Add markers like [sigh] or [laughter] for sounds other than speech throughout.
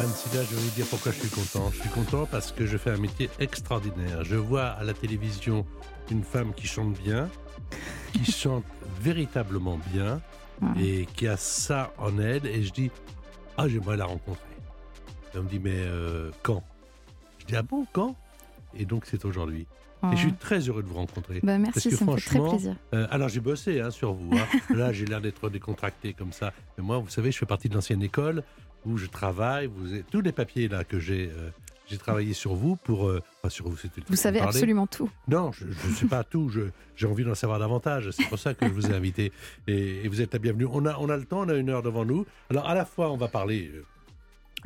Anne Silla, je vais vous dire pourquoi je suis content. Je suis content parce que je fais un métier extraordinaire. Je vois à la télévision une femme qui chante bien, qui [laughs] chante véritablement bien et qui a ça en elle. Et je dis, ah, j'aimerais la rencontrer. Et on me dit, mais euh, quand? Je dis, ah bon, quand? Et donc, c'est aujourd'hui. Et je suis très heureux de vous rencontrer. Bah, merci, Parce que ça me fait très franchement, plaisir. Euh, alors j'ai bossé hein, sur vous. hein. [laughs] Là, j'ai l'air d'être décontracté comme ça. Mais moi, vous savez, je fais partie de l'ancienne école où je travaille. Vous avez- tous les papiers là que j'ai, euh, j'ai travaillé sur vous pour. euh, enfin, sur vous, c'était. Vous savez parler. absolument tout. Non, je ne sais pas tout. J'ai envie d'en savoir davantage. C'est pour ça que je vous ai invité. Et, et vous êtes la bienvenue. On a, on a le temps, on a une heure devant nous. Alors, à la fois, on va parler euh,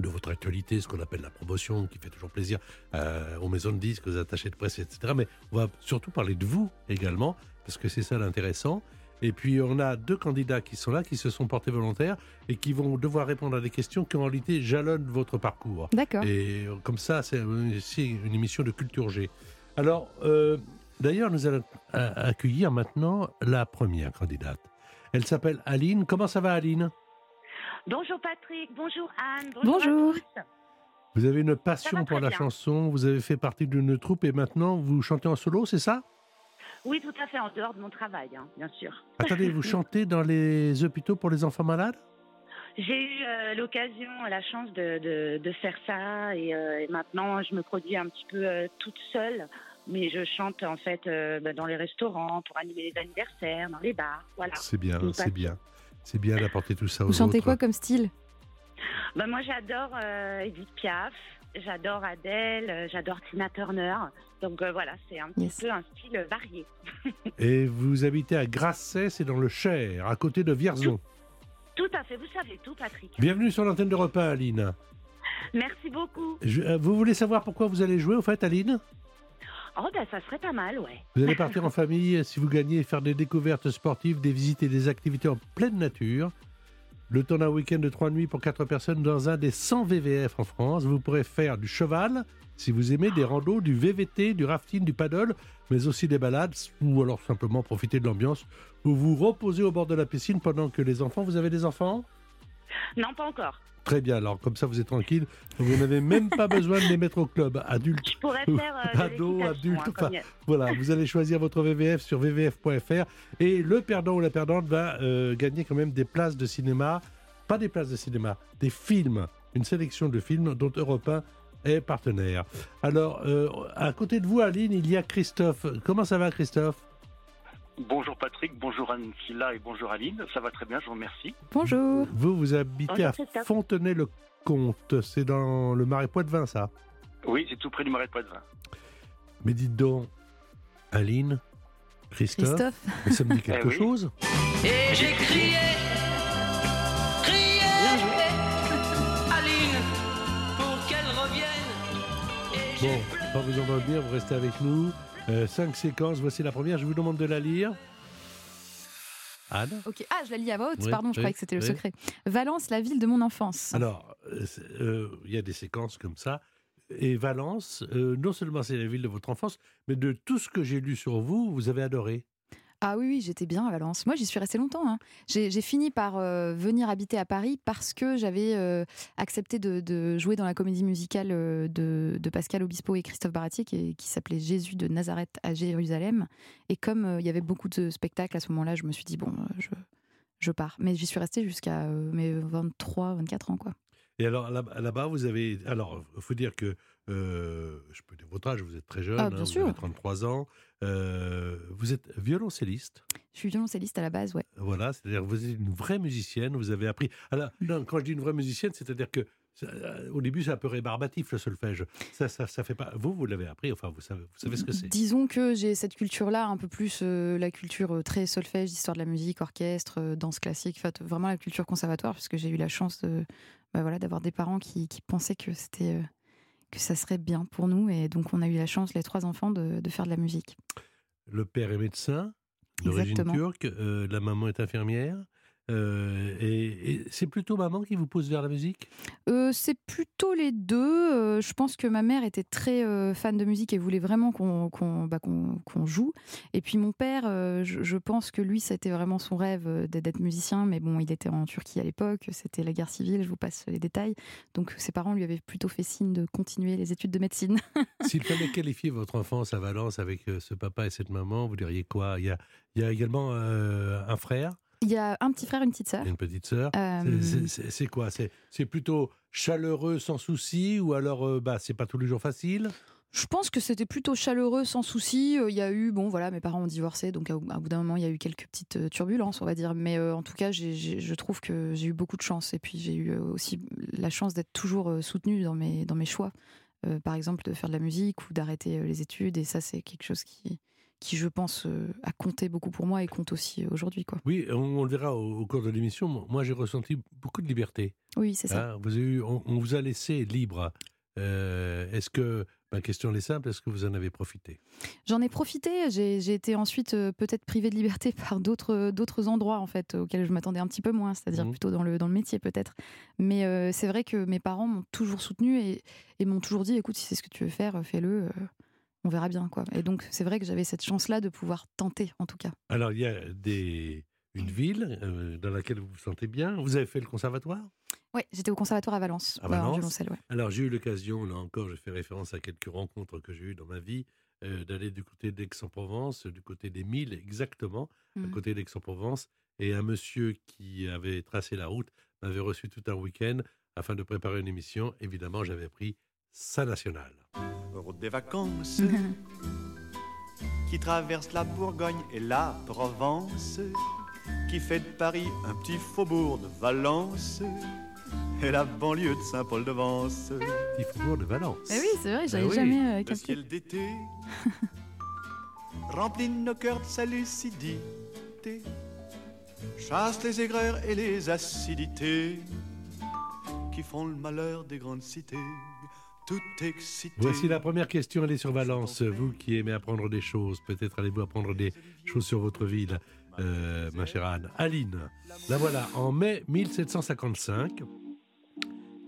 de votre actualité, ce qu'on appelle la promotion, qui fait toujours plaisir euh, aux maisons de disques, aux attachés de presse, etc. Mais on va surtout parler de vous également, parce que c'est ça l'intéressant. Et puis, on a deux candidats qui sont là, qui se sont portés volontaires et qui vont devoir répondre à des questions qui, en réalité, jalonnent votre parcours. D'accord. Et euh, comme ça, c'est euh, c'est une émission de culture G. Alors, euh, d'ailleurs, nous allons accueillir maintenant la première candidate. Elle s'appelle Aline. Comment ça va, Aline? Bonjour Patrick, bonjour Anne, Bonjour. à tous. Vous avez une passion pour la bien. chanson, vous avez fait partie d'une troupe et maintenant vous chantez en solo, c'est ça? Oui, tout à fait, en dehors de mon travail, hein, bien sûr. Attendez, vous [laughs] chantez dans les hôpitaux pour les enfants malades? J'ai eu euh, l'occasion, la chance de, de, de faire ça et, euh, et maintenant je me produis un petit peu euh, toute seule. Mais je chante en fait euh, bah, dans les restaurants, pour animer les anniversaires, dans les bars, voilà. C'est bien, c'est bien. C'est bien d'apporter tout ça aux Vous chantez autres. quoi comme style? Bah, moi j'adore euh, Edith Piaf, j'adore Adele, euh, j'adore Tina Turner. Donc euh, voilà, c'est un petit Yes. peu un style varié. [laughs] Et vous habitez à Grasset, c'est dans le Cher, à côté de Vierzon. Tout à fait, vous savez tout Patrick. Bienvenue sur l'antenne de repas, Aline. Merci beaucoup. Je- euh, vous voulez savoir pourquoi vous allez jouer, au fait, Aline? Oh bah ça serait pas mal, ouais. Vous allez partir [laughs] en famille, euh, si vous gagnez, faire des découvertes sportives, des visites et des activités en pleine nature. Le temps d'un week-end de trois nuits pour quatre personnes dans un des 100 VVF en France. Vous pourrez faire du cheval, si vous aimez, des randos, du VVT, du rafting, du paddle, mais aussi des balades, ou alors simplement profiter de l'ambiance, ou vous reposer au bord de la piscine pendant que les enfants... Vous avez des enfants? Non, pas encore. Très bien, alors comme ça vous êtes tranquille. Vous n'avez même pas besoin de les mettre au club. Adulte, Je pourrais faire euh, Ado, l'équitation, adulte, hein, enfin, Voilà, vous allez choisir votre VVF sur vvf.fr et le perdant ou la perdante va euh, gagner quand même des places de cinéma, pas des places de cinéma, des films, une sélection de films dont Europe 1 est partenaire. Alors, euh, à côté de vous, Aline, il y a Christophe. Comment ça va, Christophe? Bonjour Patrick, bonjour Anne Silla et bonjour Aline. Ça va très bien, je vous remercie. Bonjour. Vous, vous habitez Bonjour, à. Fontenay-le-Comte. C'est dans le Marais Poitevin, ça? Oui, c'est tout près du marais de Poitevin. Mais dites donc, Aline, Christophe, Christophe. mais ça me dit [laughs] quelque Eh oui. chose? Et j'ai crié, pleuré. pas vous en revenir, vous restez avec nous. Euh, cinq séquences, voici la première. Je vous demande de la lire. Anne Ok. Ah, je la lis à voix haute. Oui, Pardon, je oui, croyais que c'était le oui. secret. Valence, la ville de mon enfance. Alors, euh, euh, il y a des séquences comme ça. Et Valence, euh, non seulement c'est la ville de votre enfance, mais de tout ce que j'ai lu sur vous, vous avez adoré. Ah oui, oui, j'étais bien à Valence. Moi, j'y suis restée longtemps. hein. J'ai fini par euh, venir habiter à Paris parce que j'avais euh, accepté de, jouer dans la comédie musicale euh, de, de Pascal Obispo et Christophe Baratier qui, s'appelait Jésus de Nazareth à Jérusalem. Et comme il y avait beaucoup de spectacles à ce moment-là, je me suis dit, bon, je, je pars. Mais j'y suis restée jusqu'à mes 23, 24 ans. quoi. Et alors là- là-bas, vous avez. Alors, il faut dire que. euh, je peux dire votre âge, vous êtes très jeune, Ah, hein, bien vous sûr. avez 33 ans. Euh, vous êtes violoncelliste. Je suis violoncelliste à la base, ouais. Voilà, c'est-à-dire que vous êtes une vraie musicienne, vous avez appris. Alors, non, quand je dis une vraie musicienne, c'est-à-dire que ça, euh, au début, c'est un peu rébarbatif le solfège. Ça, ça, ça fait pas. Vous, vous l'avez appris. Enfin, vous savez, vous savez ce que c'est. Disons que j'ai cette culture-là, un peu plus euh, la culture euh, très solfège, histoire de la musique, orchestre, euh, danse classique, fait, vraiment la culture conservatoire, puisque j'ai eu la chance de, bah voilà, d'avoir des parents qui, qui pensaient que c'était euh, que ça serait bien pour nous, et donc on a eu la chance, les trois enfants, de, de faire de la musique. Le père est médecin, d'origine turque. euh, la maman est infirmière. Euh, et et c'est plutôt maman qui vous pousse vers la musique? Euh, c'est plutôt les deux. Euh, je pense que ma mère était très fan de musique et voulait vraiment qu'on bah, joue. Et puis mon père, je, je pense que lui, c'était vraiment son rêve d'être musicien. Mais bon, il était en Turquie à l'époque, c'était la guerre civile, je vous passe les détails. Donc ses parents lui avaient plutôt fait signe de continuer les études de médecine. [laughs] S'il fallait qualifier votre enfance à Valence avec ce papa et cette maman, vous diriez quoi? Il y, a, il y a également un frère? Il y a un petit frère, une petite sœur. une petite sœur. Euh, C'est- c'est quoi? C'est c'est plutôt chaleureux, sans souci, ou alors euh, bah c'est pas tous les jours facile? Je pense que c'était plutôt chaleureux, sans souci. Euh, Il y a eu, bon voilà, mes parents ont divorcé, donc à, à bout d'un moment, il y a eu quelques petites euh, turbulences, on va dire. Mais euh, en tout cas, je trouve que j'ai eu beaucoup de chance. Et puis j'ai eu euh, aussi la chance d'être toujours euh, soutenue dans mes, dans mes choix. Euh, par exemple, de faire de la musique ou d'arrêter euh, les études. Et ça, c'est quelque chose qui, qui je pense, euh, a compté beaucoup pour moi et compte aussi aujourd'hui. quoi. Oui, on, on le verra au, au cours de l'émission. Moi, j'ai ressenti beaucoup de liberté. Oui, c'est ça. Hein, vous avez eu, on, on vous a laissé libre. Euh, est-ce que, ma question est simple, est-ce que vous en avez profité? J'en ai profité. J'ai j'ai été ensuite euh, peut-être privée de liberté [laughs] par d'autres d'autres endroits en fait auxquels je m'attendais un petit peu moins, c'est-à-dire Mhm. plutôt dans le dans le métier peut-être. Mais euh, c'est vrai que mes parents m'ont toujours soutenue et, et m'ont toujours dit écoute si c'est ce que tu veux faire, fais-le. euh, on verra bien quoi. Et donc c'est vrai que j'avais cette chance-là de pouvoir tenter en tout cas. Alors, il y a des, une ville euh, dans laquelle vous vous sentez bien. Vous avez fait le conservatoire? Ouais, j'étais au conservatoire à Valence. À Valence violoncelle, ouais. Alors, j'ai eu l'occasion, là encore, je fais référence à quelques rencontres que j'ai eues dans ma vie, euh, d'aller du côté d'Aix-en-Provence, du côté des Milles, exactement, à Mhm. côté d'Aix-en-Provence. Et un monsieur qui avait tracé la route m'avait reçu tout un week-end afin de préparer une émission. Évidemment, j'avais pris sa nationale. route des vacances [laughs] qui traverse la Bourgogne et la Provence, qui fait de Paris un petit faubourg de Valence et la banlieue de Saint-Paul-de-Vence. Petit faubourg de Valence. Eh oui, c'est vrai, j'avais oui. jamais euh, Le capté. ciel d'été [laughs] remplit nos cœurs de sa lucidité, chasse les aigreurs et les acidités qui font le malheur des grandes cités. Voici la première question, elle est sur Valence. Vous qui aimez apprendre des choses, peut-être allez-vous apprendre des choses sur votre ville, euh, ma chère Anne. Aline, la voilà, en mai 1755.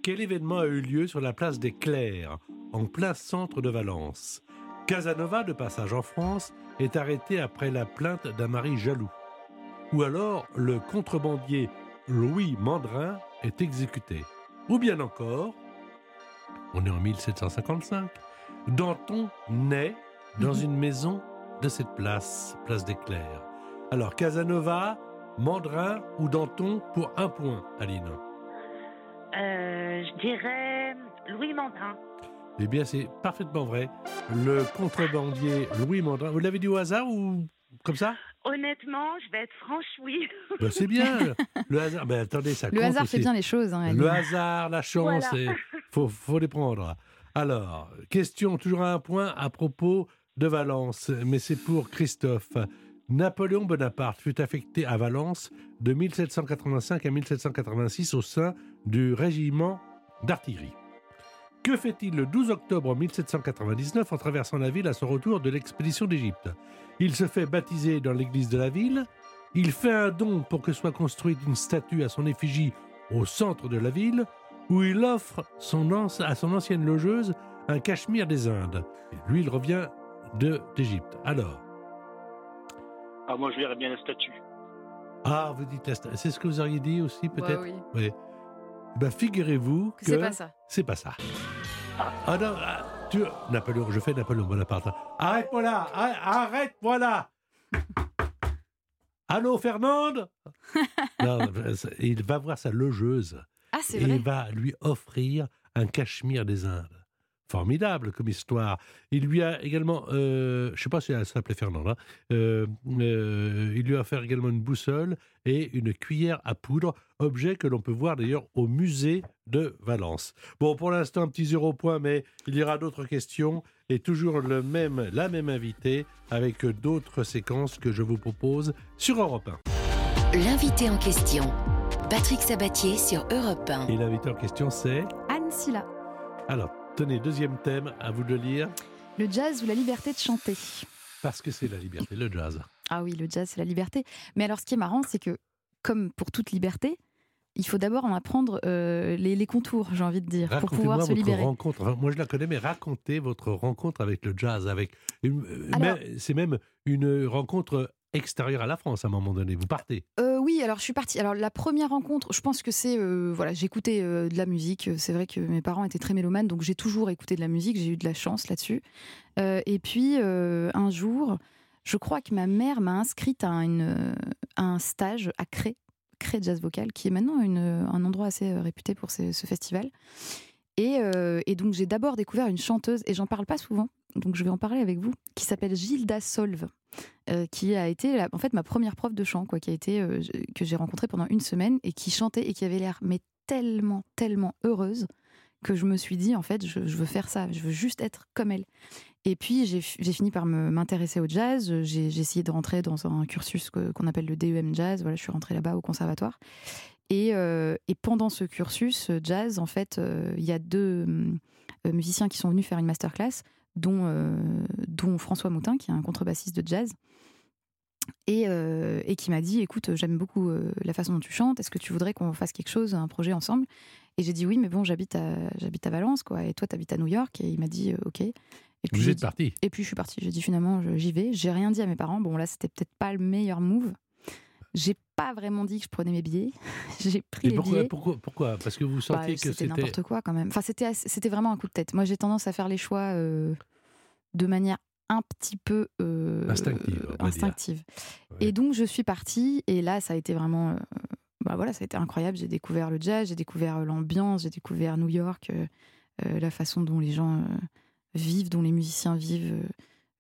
Quel événement a eu lieu sur la place des Clercs, en plein centre de Valence? Casanova, de passage en France, est arrêté après la plainte d'un mari jaloux. Ou alors, le contrebandier Louis Mandrin est exécuté. Ou bien encore, on est en 1755, Danton naît dans Mhm. une maison de cette place, place des Clercs. Alors, Casanova, Mandrin ou Danton pour un point, Aline? Euh, je dirais Louis Mandrin. Eh bien, c'est parfaitement vrai. Le contrebandier Louis Mandrin, vous l'avez dit au hasard ou comme ça? Honnêtement, je vais être franche, oui. [laughs] Ben, C'est bien. Le hasard, ben, attendez, ça Le compte hasard aussi. fait bien les choses. hein, Le hasard, la chance, Voilà. il faut, faut les prendre. Alors, question toujours à un point à propos de Valence, mais c'est pour Christophe. Napoléon Bonaparte fut affecté à Valence de 1785 à 1786 au sein du régiment d'artillerie. Que fait-il le 12 octobre 1799 en traversant la ville à son retour de l'expédition d'Égypte? Il se fait baptiser dans l'église de la ville, il fait un don pour que soit construite une statue à son effigie au centre de la ville, où il offre son à son ancienne logeuse un cachemire des Indes. Et lui, il revient de d'Égypte. Alors, Ah, moi, je verrais bien la statue. ah, vous dites, la sta- c'est ce que vous auriez dit aussi, peut-être? Ouais, oui. Oui. Ben, figurez-vous que, Que c'est pas ça. c'est pas ça. Ah non, ah, tu... Napoléon, je fais Napoléon Bonaparte. Arrête-moi là arrête- Arrête-moi là Allô, Fernande? [laughs] Non, il va voir sa logeuse Ah, c'est et vrai. il va lui offrir un cachemire des Indes. Formidable comme histoire. Il lui a également, euh, je ne sais pas si elle s'appelait Fernande, hein, euh, euh, il lui a offert également une boussole et une cuillère à poudre, objet que l'on peut voir d'ailleurs au musée de Valence. Bon, pour l'instant, un petit zéro point, mais il y aura d'autres questions et toujours le même, la même invité avec d'autres séquences que je vous propose sur Europe 1. L'invité en question, Patrick Sabatier sur Europe 1. Et l'invité en question, c'est Anne Silla. Alors, tenez, deuxième thème, à vous de lire, Le jazz ou la liberté de chanter parce que c'est la liberté, le jazz. Ah oui, le jazz, c'est la liberté. Mais alors, ce qui est marrant, c'est que, comme pour toute liberté, il faut d'abord en apprendre euh, les, les contours, j'ai envie de dire, pour pouvoir se votre libérer. rencontre. Enfin, Moi, je la connais, mais racontez votre rencontre avec le jazz. Avec euh, c'est même une rencontre extérieure à la France à un moment donné. Vous partez. Euh, oui, alors je suis partie. Alors la première rencontre, je pense que c'est euh, voilà, j'écoutais euh, de la musique. C'est vrai que mes parents étaient très mélomanes, donc j'ai toujours écouté de la musique. J'ai eu de la chance là-dessus. Et puis un jour, je crois que ma mère m'a inscrite à, un stage à Cré, Cré Jazz Vocal, qui est maintenant une, un endroit assez réputé pour ce, festival. Et donc j'ai d'abord découvert une chanteuse, et j'en parle pas souvent, donc je vais en parler avec vous, qui s'appelle Gilda Solve, euh, qui a été en fait ma première prof de chant, quoi, qui a été euh, que j'ai rencontrée pendant une semaine et qui chantait et qui avait l'air mais tellement tellement heureuse que je me suis dit en fait je, veux faire ça, je veux juste être comme elle. Et puis j'ai fi- j'ai fini par m'intéresser au jazz. J'ai essayé de rentrer dans un cursus qu'on appelle le DEM jazz. Voilà, je suis rentrée là-bas au conservatoire. Et, euh, pendant ce cursus jazz, en fait, il y a deux musiciens qui sont venus faire une masterclass, dont, euh, dont François Moutin, qui est un contrebassiste de jazz, et, euh, et qui m'a dit Écoute, j'aime beaucoup euh, la façon dont tu chantes, est-ce que tu voudrais qu'on fasse quelque chose, un projet ensemble? Et j'ai dit Oui, mais bon, j'habite à, j'habite à Valence, quoi, et toi, tu habites à New York, et il m'a dit Ok. Et puis, Vous êtes parti. et puis je suis partie. J'ai dit finalement, j'y vais. J'ai rien dit à mes parents. Bon, là, c'était peut-être pas le meilleur move. J'ai pas vraiment dit que je prenais mes billets. [laughs] J'ai pris Et les pourquoi, billets. pourquoi, pourquoi? Parce que vous Bah, sentiez que c'était n'importe quoi quand même. Enfin, c'était c'était vraiment un coup de tête. Moi, j'ai tendance à faire les choix euh, de manière un petit peu euh, Instinctive, instinctive. Ouais. Et donc, je suis partie. Et là, ça a été vraiment. euh, bah voilà, ça a été incroyable. J'ai découvert le jazz, j'ai découvert l'ambiance, j'ai découvert New York, la façon dont les gens vivent, dont les musiciens vivent.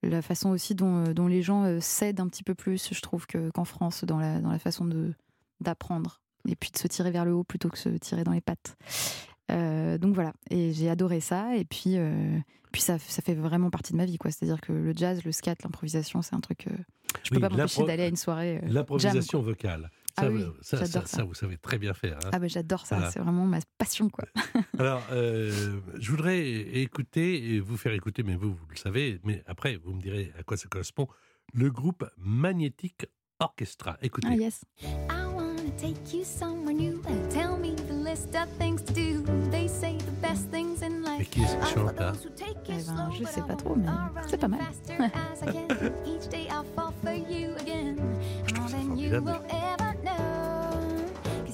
La façon aussi dont, euh, dont les gens euh, cèdent un petit peu plus, je trouve, que- qu'en France, dans la, dans la façon d'apprendre. Et puis de se tirer vers le haut plutôt que se tirer dans les pattes. Euh, donc voilà, et j'ai adoré ça. Et puis, euh, puis ça, ça fait vraiment partie de ma vie. quoi. C'est-à-dire que le jazz, le scat, l'improvisation, c'est un truc. euh, je peux Oui, pas m'empêcher d'aller à une soirée. L'improvisation vocale. Ça, Ah oui, ça, j'adore ça, ça. vous savez très bien faire. hein. Ah bah j'adore ça, Voilà. c'est vraiment ma passion quoi. [laughs] Alors, euh, je voudrais écouter, et vous faire écouter, mais vous, vous le savez, mais après, vous me direz à quoi ça correspond, le groupe Magnétique Orchestra. Écoutez. Ah yes. I wanna take you somewhere new and tell me the list of things to do. They say the best things in Mais life qui est-ce qui chante là? Eh ben, je sais pas trop, mais c'est pas mal. as I can. [laughs]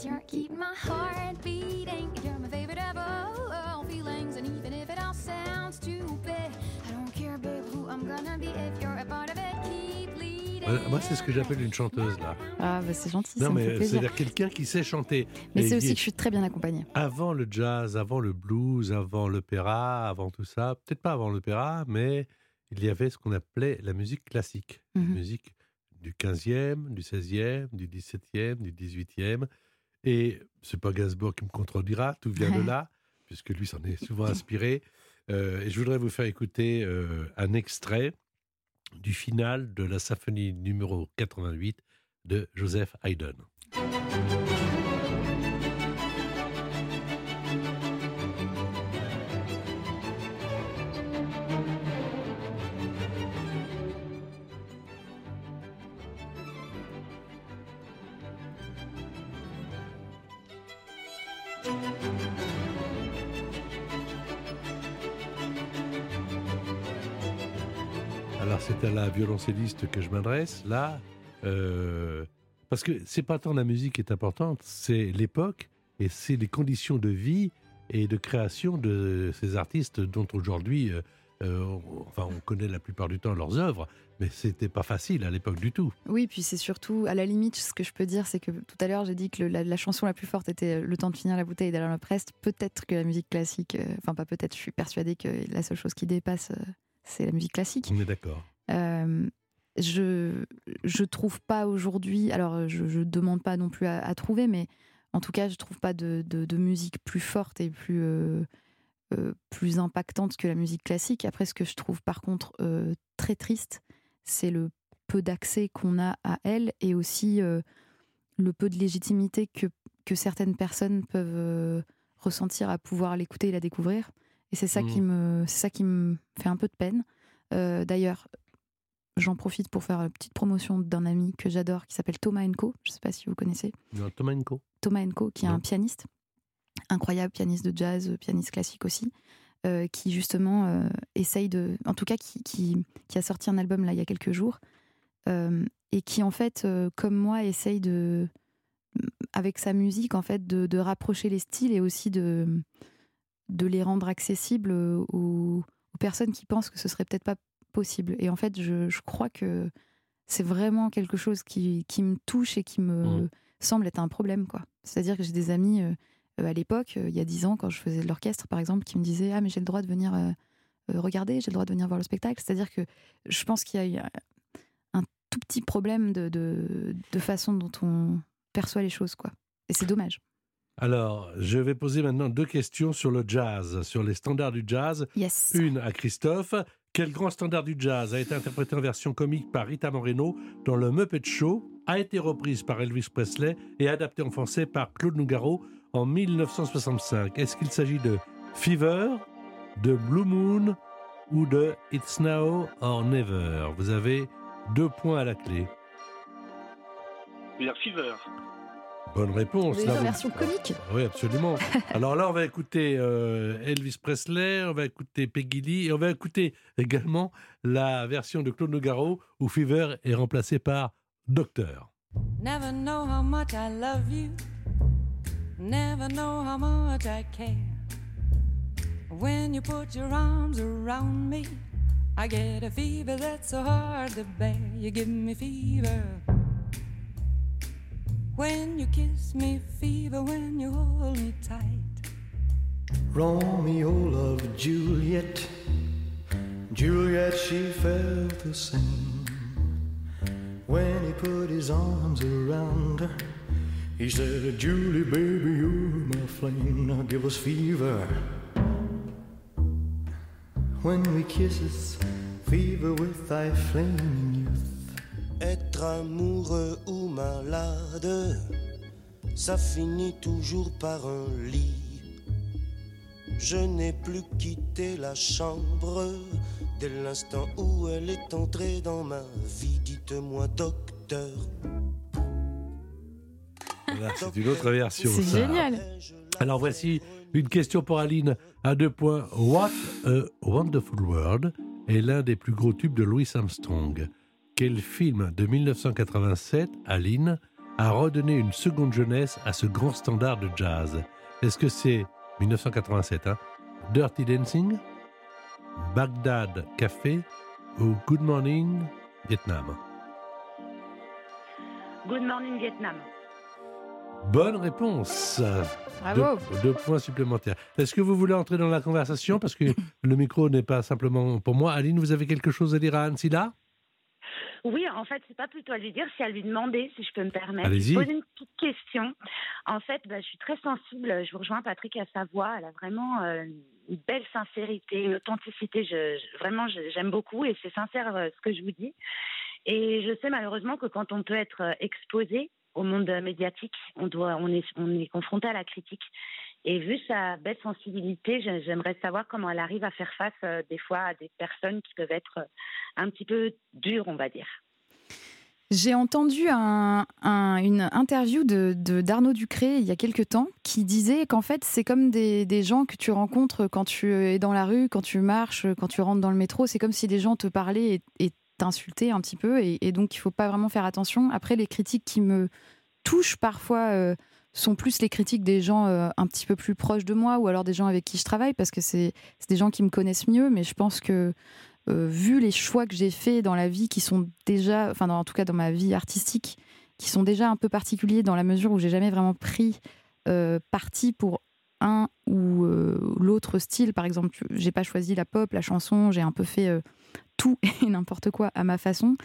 Cause you're keeping my heart beating. You're my favorite of all feelings. And even if it all sounds stupid, I don't care, babe, who I'm gonna be if you're a part of it. Keep leading. Moi, c'est ce que j'appelle une chanteuse, là. Ah bah c'est gentil, ça Non, fait mais c'est-à-dire quelqu'un qui sait chanter. Mais c'est qui- aussi que je suis très bien accompagnée. Avant le jazz, avant le blues, avant l'opéra, avant tout ça, peut-être pas avant l'opéra, mais il y avait ce qu'on appelait la musique classique. La Mhm. musique du 15e, du 16e, du 17e, du 18e. Et c'est pas Gainsbourg qui me contredira, tout vient de là, puisque lui s'en est souvent inspiré. Euh, et je voudrais vous faire écouter euh, un extrait du final de la symphonie numéro 88 de Joseph Haydn. Alors c'est à la violoncelliste que je m'adresse. Là, euh, parce que c'est pas tant la musique qui est importante, c'est l'époque et c'est les conditions de vie et de création de ces artistes dont aujourd'hui euh, euh, enfin, on connaît la plupart du temps leurs œuvres, mais c'était pas facile à l'époque du tout. Oui, puis c'est surtout, à la limite, ce que je peux dire, c'est que tout à l'heure, j'ai dit que le- la, la chanson la plus forte était Le temps de finir la bouteille d'Alain Leprest. Peut-être que la musique classique, euh, enfin, pas peut-être, je suis persuadée que la seule chose qui dépasse, euh, c'est la musique classique. On est d'accord. Euh, je je trouve pas aujourd'hui. Alors, je, je demande pas non plus à, à trouver, mais en tout cas, je trouve pas de, de- de musique plus forte et plus euh, plus impactante que la musique classique. Après, ce que je trouve par contre euh, très triste, c'est le peu d'accès qu'on a à elle et aussi euh, le peu de légitimité que que certaines personnes peuvent ressentir à pouvoir l'écouter et la découvrir. Et c'est ça qui me c'est ça qui me fait un peu de peine. D'ailleurs, j'en profite pour faire une petite promotion d'un ami que j'adore qui s'appelle Thomas Enco. Je ne sais pas si vous connaissez. Non, Thomas Enco. Thomas Enco, qui est Non. un pianiste, incroyable pianiste de jazz, pianiste classique aussi, euh, qui justement euh, essaye de, en tout cas qui, qui, qui a sorti un album là il y a quelques jours, euh, et qui en fait, euh, comme moi, essaye de, avec sa musique en fait, de, de rapprocher les styles et aussi de, de les rendre accessibles aux, aux personnes qui pensent que ce serait peut-être pas possible. Et en fait, je, je crois que c'est vraiment quelque chose qui, qui me touche et qui me Mhm. semble être un problème. quoi. C'est-à-dire que j'ai des amis euh, euh, à l'époque, euh, il y a dix ans, quand je faisais de l'orchestre, par exemple, qui me disaient Ah, mais j'ai le droit de venir euh, euh, regarder, j'ai le droit de venir voir le spectacle. C'est-à-dire que je pense qu'il y a eu un tout petit problème de, de, de façon dont on perçoit les choses. quoi. Et c'est dommage. Alors, je vais poser maintenant deux questions sur le jazz, sur les standards du jazz. Yes. Une à Christophe. Quel grand standard du jazz a été interprété en version comique par Rita Moreno dans le Muppet Show, a été reprise par Elvis Presley et adapté en français par Claude Nougaro en 1965 Est-ce qu'il s'agit de Fever, de Blue Moon ou de It's Now or Never? Vous avez deux points à la clé. Dire Fever. Bonne réponse. Vous Là, vous- version comique Oui, absolument. [laughs] Alors là, on va écouter euh, Elvis Presley, on va écouter Peggy Lee et on va écouter également la version de Claude Nougaro où Fever est remplacé par Docteur. Never know how much I love you. Never know how much I care. When you put your arms around me, I get a fever that's so hard to bear. You give me fever. When you kiss me, fever when you hold me tight. Romeo loved Juliet. Juliet, she felt the same. When he put his arms around her, he said, Julie, baby, you're my flame. Now give us fever. When we kisses, fever with thy flaming youth. Être amoureux ou malade, ça finit toujours par un lit. Je n'ai plus quitté la chambre dès l'instant où elle est entrée dans ma vie. Dites-moi, docteur. Voilà, c'est une autre version. C'est génial. Alors voici une question pour Aline à deux points. What a Wonderful World est l'un des plus gros tubes de Louis Armstrong. Quel film de 1987, Aline, a redonné une seconde jeunesse à ce grand standard de jazz? Est-ce que c'est 1987, hein, Dirty Dancing, Baghdad Café ou Good Morning Vietnam? Good Morning Vietnam. Bonne réponse. Bravo. Deux, deux points supplémentaires. Est-ce que vous voulez entrer dans la conversation? Parce que [laughs] le micro n'est pas simplement pour moi. Aline, vous avez quelque chose à dire à Anne Silla Oui, en fait, c'est pas plutôt à lui dire, c'est à lui demander, si je peux me permettre. Allez-y. Poser une petite question. En fait, bah, je suis très sensible. Je vous rejoins Patrick à sa voix. Elle a vraiment euh, une belle sincérité, une authenticité. Je, je- vraiment, je- j'aime beaucoup et c'est sincère euh, ce que je vous dis. Et je sais malheureusement que quand on peut être euh, exposé au monde médiatique, on doit, on est, on est confronté à la critique. Et vu sa belle sensibilité, j'ai- j'aimerais savoir comment elle arrive à faire face euh, des fois à des personnes qui peuvent être euh, un petit peu dures, on va dire. J'ai entendu un- un- une interview de, d'Arnaud Ducré il y a quelques temps qui disait qu'en fait c'est comme des, des gens que tu rencontres quand tu es dans la rue, quand tu marches, quand tu rentres dans le métro. C'est comme si des gens te parlaient et t'insultaient un petit peu et, donc il faut pas vraiment faire attention. Après les critiques qui me touchent parfois euh, sont plus les critiques des gens euh, un petit peu plus proches de moi ou alors des gens avec qui je travaille parce que c'est des gens qui me connaissent mieux. Mais je pense que euh, vu les choix que j'ai faits dans la vie qui sont déjà, enfin en tout cas dans ma vie artistique, qui sont déjà un peu particuliers dans la mesure où j'ai jamais vraiment pris parti pour un ou l'autre style. Par exemple, j'ai pas choisi la pop, la chanson, j'ai un peu fait tout et n'importe quoi à ma façon.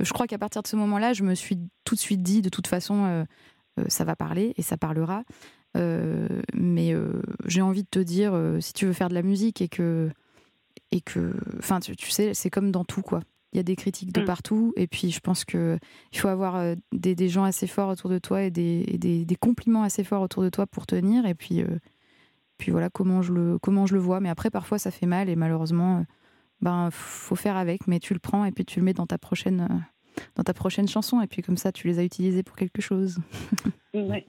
Euh, je crois qu'à partir de ce moment-là, je me suis tout de suite dit, de toute façon, euh, euh, ça va parler et ça parlera. Euh, mais j'ai envie de te dire, si tu veux faire de la musique et que, et que, enfin, tu, tu sais, c'est comme dans tout quoi. Il y a des critiques de Mm. partout, et puis je pense que il faut avoir des, des gens assez forts autour de toi et des, et des, des compliments assez forts autour de toi pour tenir. Et puis, puis voilà comment je le comment je le vois. Mais après, parfois, ça fait mal et malheureusement, ben faut faire avec. Mais tu le prends et puis tu le mets dans ta prochaine euh, dans ta prochaine chanson. Et puis comme ça, tu les as utilisés pour quelque chose. [laughs] Ouais.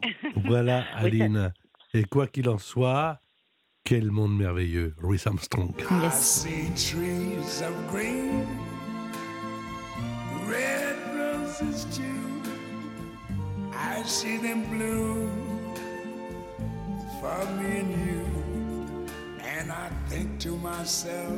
Voilà, Aline. Et quoi qu'il en soit, quel monde merveilleux, Louis Armstrong. I see trees of green, red roses too. I see them bloom for me and you. And I think to myself,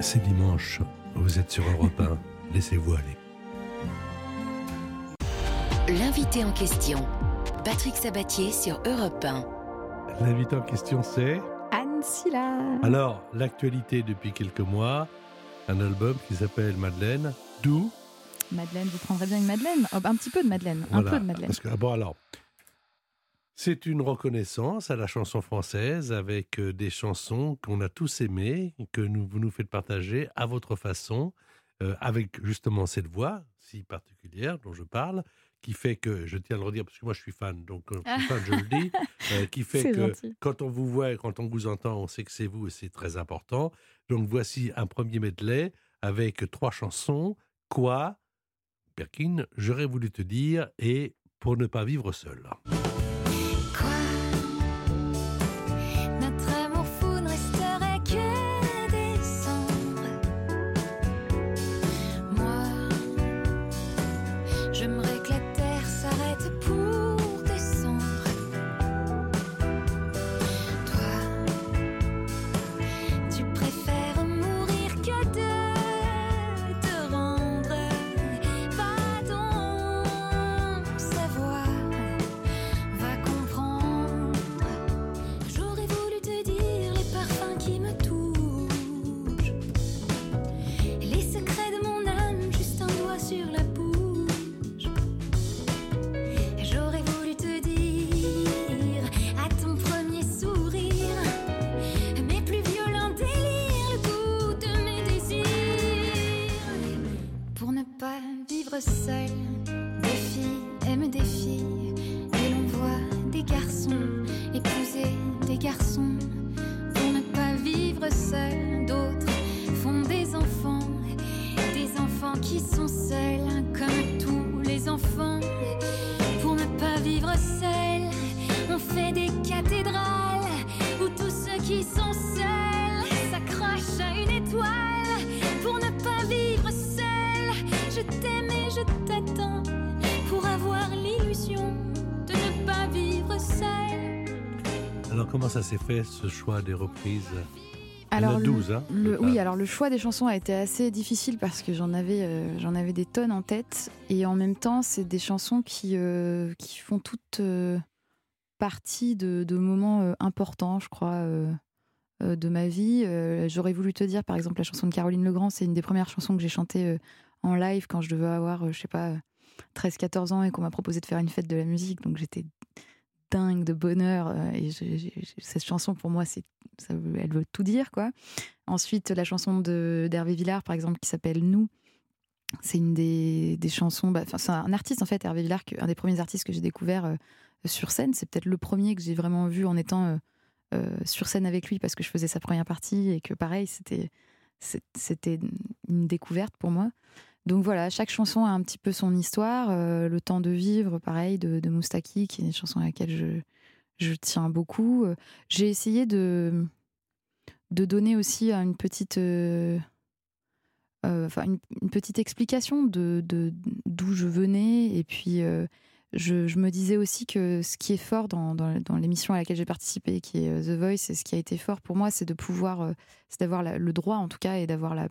C'est dimanche, vous êtes sur Europe 1, [laughs] laissez-vous aller. L'invité en question, Patrick Sabatier sur Europe 1. L'invité en question, c'est Anne Silla. Alors, l'actualité depuis quelques mois, un album qui s'appelle Madeleine, d'où Madeleine, vous prendrez bien une Madeleine Oh, Un petit peu de Madeleine, un peu de Madeleine. Parce que, ah bon, alors, c'est une reconnaissance à la chanson française avec euh, des chansons qu'on a tous aimées, que nous, vous nous faites partager à votre façon, euh, avec justement cette voix si particulière dont je parle, qui fait que, je tiens à le redire parce que moi je suis fan, donc quand je suis fan, je le dis, [laughs] euh, qui fait que gentil. quand on vous voit et quand on vous entend, on sait que c'est vous et c'est très important. Donc voici un premier medley avec trois chansons. Quoi? Perkin, j'aurais voulu te dire, et pour ne pas vivre seul. Comment ça s'est fait ce choix des reprises? Alors, le- 12, hein Le- oui, alors le choix des chansons a été assez difficile parce que j'en avais, euh, j'en avais des tonnes en tête. Et en même temps, c'est des chansons qui, euh, qui font toutes euh, partie de, de moments importants, je crois, de ma vie. J'aurais voulu te dire, par exemple, la chanson de Caroline Legrand, c'est une des premières chansons que j'ai chantées en live quand je devais avoir, je sais pas, 13-14 ans et qu'on m'a proposé de faire une fête de la musique. Donc j'étais dingue de bonheur. euh, et cette chanson, pour moi, c'est, ça elle veut tout dire, quoi. Ensuite, la chanson d'Hervé Villard, par exemple, qui s'appelle Nous, c'est une des, des chansons. bah, c'est un artiste en fait, Hervé Villard, un des premiers artistes que j'ai découvert euh, sur scène. C'est peut-être le premier que j'ai vraiment vu en étant euh, sur scène avec lui parce que je faisais sa première partie et que pareil, c'était c'était une découverte pour moi. Donc voilà, chaque chanson a un petit peu son histoire. euh, le temps de vivre, pareil, de, Moustaki, qui est une chanson à laquelle je, tiens beaucoup. Euh, J'ai essayé de, donner aussi une petite, euh, une, petite explication de d'où je venais. Et puis, je, me disais aussi que ce qui est fort dans, dans, l'émission à laquelle j'ai participé, qui est The Voice, et ce qui a été fort pour moi, c'est de pouvoir, c'est d'avoir le droit en tout cas, et d'avoir la,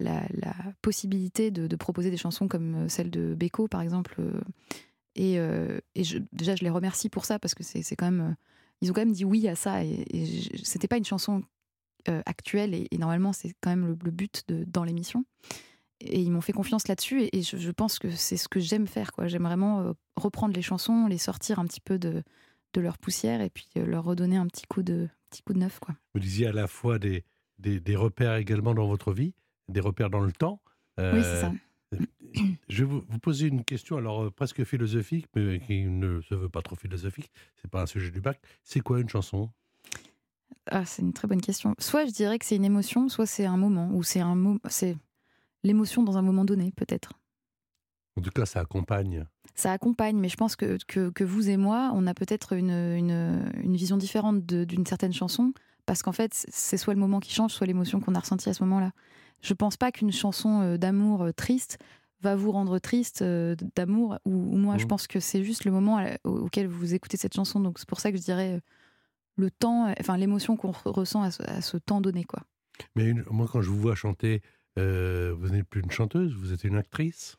la- possibilité de, proposer des chansons comme euh, celle de Beko, par exemple. euh, Et, euh, déjà, je les remercie pour ça, parce que c'est quand même. Ils ont quand même dit oui à ça, et, et c'était pas une chanson actuelle, et, normalement, c'est quand même le, but dans l'émission. Et ils m'ont fait confiance là-dessus, et, je, pense que c'est ce que j'aime faire. J'aime vraiment reprendre les chansons, les sortir un petit peu de, leur poussière, et puis leur redonner un petit coup de, petit coup de neuf. Quoi. Vous disiez à la fois des, des repères également dans votre vie, des repères dans le temps. Oui, c'est ça. Euh, Je vais vous, vous poser une question, alors euh, presque philosophique, mais qui ne se veut pas trop philosophique. C'est pas un sujet du bac. C'est quoi une chanson? Ah, c'est une très bonne question. Soit je dirais que c'est une émotion, soit c'est un moment, ou c'est un c'est l'émotion dans un moment donné, peut-être. En tout cas, ça accompagne. Ça accompagne, mais je pense que, que, que vous et moi, on a peut-être une, une, une vision différente d'une certaine chanson, parce qu'en fait, c'est soit le moment qui change, soit l'émotion qu'on a ressentie à ce moment-là. Je pense pas qu'une chanson euh, d'amour euh, triste va vous rendre triste euh, d'amour, ou, ou moi, je Mhm. pense que c'est juste le moment auquel vous écoutez cette chanson. Donc c'est pour ça que je dirais le temps, enfin l'émotion qu'on re- ressent à ce, à ce temps donné, quoi. Mais une- moi, quand je vous vois chanter, euh, vous n'êtes plus une chanteuse, vous êtes une actrice?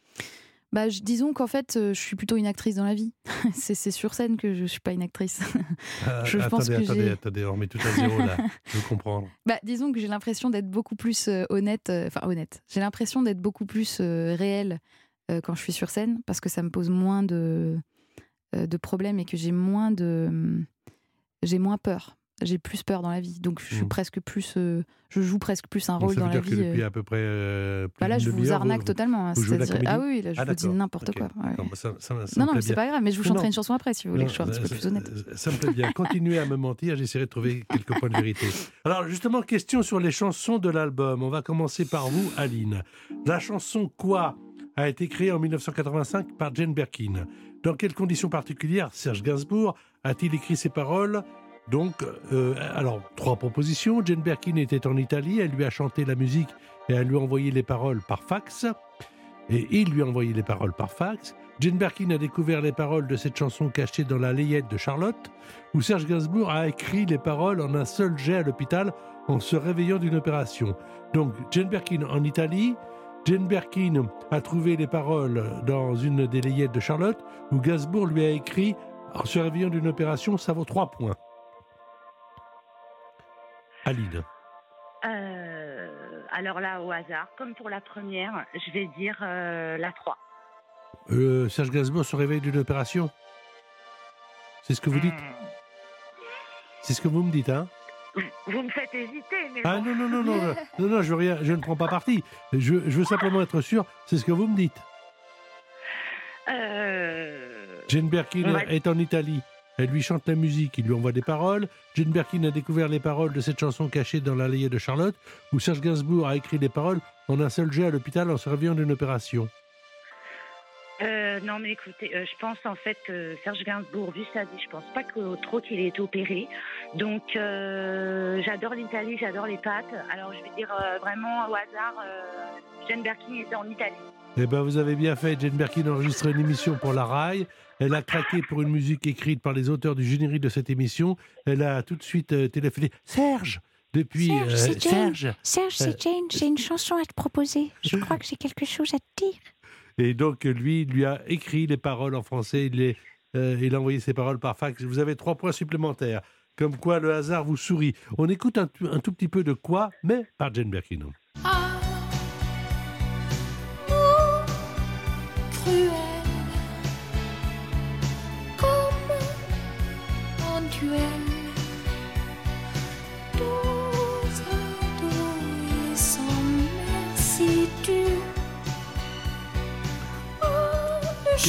Bah, disons qu'en fait, euh, je suis plutôt une actrice dans la vie. [laughs] c'est sur scène que je suis pas une actrice. Ah, [laughs] je attendez, pense que attendez, j'ai- attendez, on remet tout à zéro là. [laughs] je veux comprendre. Bah, disons que j'ai l'impression d'être beaucoup plus euh, honnête. euh, Enfin, honnête. J'ai l'impression d'être beaucoup plus euh, réelle euh, quand je suis sur scène parce que ça me pose moins de, euh, de problèmes et que j'ai moins de. hum, J'ai moins peur. J'ai plus peur dans la vie. Donc, je suis Mm. presque plus. euh, je joue presque plus un rôle ça dans veut la dire que vie. depuis euh. à peu près. euh, plus Bah là, je vous arnaque totalement. hein, vous jouez la c'est-à-dire- ah oui, là, je Ah, vous dis n'importe quoi. ouais. Non, ça- ça- ça non, non, plaît mais c'est pas grave, mais je vous chanterai non. une chanson après si vous voulez que je sois un petit peu ça- plus honnête. ça- Ça me plaît bien. Continuez à me mentir, j'essaierai de trouver quelques points de vérité. Alors, justement, question sur les chansons de l'album. On va commencer par vous, Aline. La chanson Quoi a été créée en 1985 par Jane Birkin. Dans quelles conditions particulières Serge Gainsbourg a-t-il écrit ces paroles? Donc, euh, alors, trois propositions. Jane Birkin était en Italie, elle lui a chanté la musique et elle lui a envoyé les paroles par fax. Et il lui a envoyé les paroles par fax. Jane Birkin a découvert les paroles de cette chanson cachée dans la layette de Charlotte, où Serge Gainsbourg a écrit les paroles en un seul jet à l'hôpital en se réveillant d'une opération. Donc, Jane Birkin en Italie, Jane Birkin a trouvé les paroles dans une des layettes de Charlotte, où Gainsbourg lui a écrit en se réveillant d'une opération, ça vaut trois points. Aline. Euh, alors là, au hasard, comme pour la première, je vais dire euh, la 3. Euh, Serge Gainsbourg se réveille d'une opération C'est ce que vous dites C'est ce que vous me dites, hein Vous me faites hésiter, mais Ah non, non, non, non, non, non, non, je, veux rien, je ne prends pas parti. Je, je veux simplement être sûr, c'est ce que vous me dites. Euh, Jane Birkin on va- est en Italie. Elle lui chante la musique, il lui envoie des paroles. Jane Birkin a découvert les paroles de cette chanson cachée dans la layette de Charlotte, où Serge Gainsbourg a écrit les paroles en un seul jet à l'hôpital en se réveillant d'une opération. Euh, non, mais écoutez, euh, je pense en fait que Serge Gainsbourg, vu sa vie, je pense pas que trop qu'il ait été opéré. Donc, euh, j'adore l'Italie, j'adore les pâtes. Alors, je vais dire euh, vraiment au hasard, euh, Jane Birkin était en Italie. Eh ben, vous avez bien fait. Jane Birkin a enregistré une émission pour la RAI. Elle a craqué pour une musique écrite par les auteurs du générique de cette émission. Elle a tout de suite euh, téléphoné. Serge Depuis Serge, euh, c'est Jane. Serge. Serge, c'est Euh, Jane. J'ai une chanson à te proposer. Je crois que j'ai quelque chose à te dire. Et donc, lui, il lui a écrit les paroles en français. Il, les, euh, il a envoyé ses paroles par fax. Vous avez trois points supplémentaires. Comme quoi, le hasard vous sourit. On écoute un, tout- un tout petit peu de quoi, mais par Jane Birkin. cruel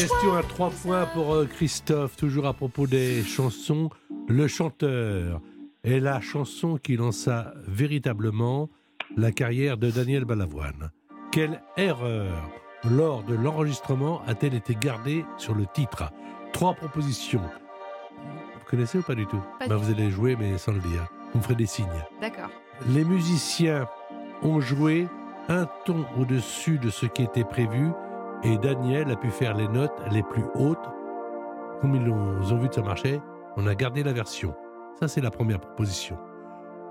Question à trois points pour euh, Christophe, toujours à propos des chansons. Le chanteur est la chanson qui lança véritablement la carrière de Daniel Balavoine. Quelle erreur lors de l'enregistrement a-t-elle été gardée sur le titre? Trois propositions. Vous connaissez ou pas du tout? Pas Ben, du Vous allez jouer, mais sans le dire. Vous me ferez des signes. D'accord. Les musiciens ont joué un ton au-dessus de ce qui était prévu et Daniel a pu faire les notes les plus hautes. Comme ils ont, vu que ça marchait, on a gardé la version. Ça, c'est la première proposition.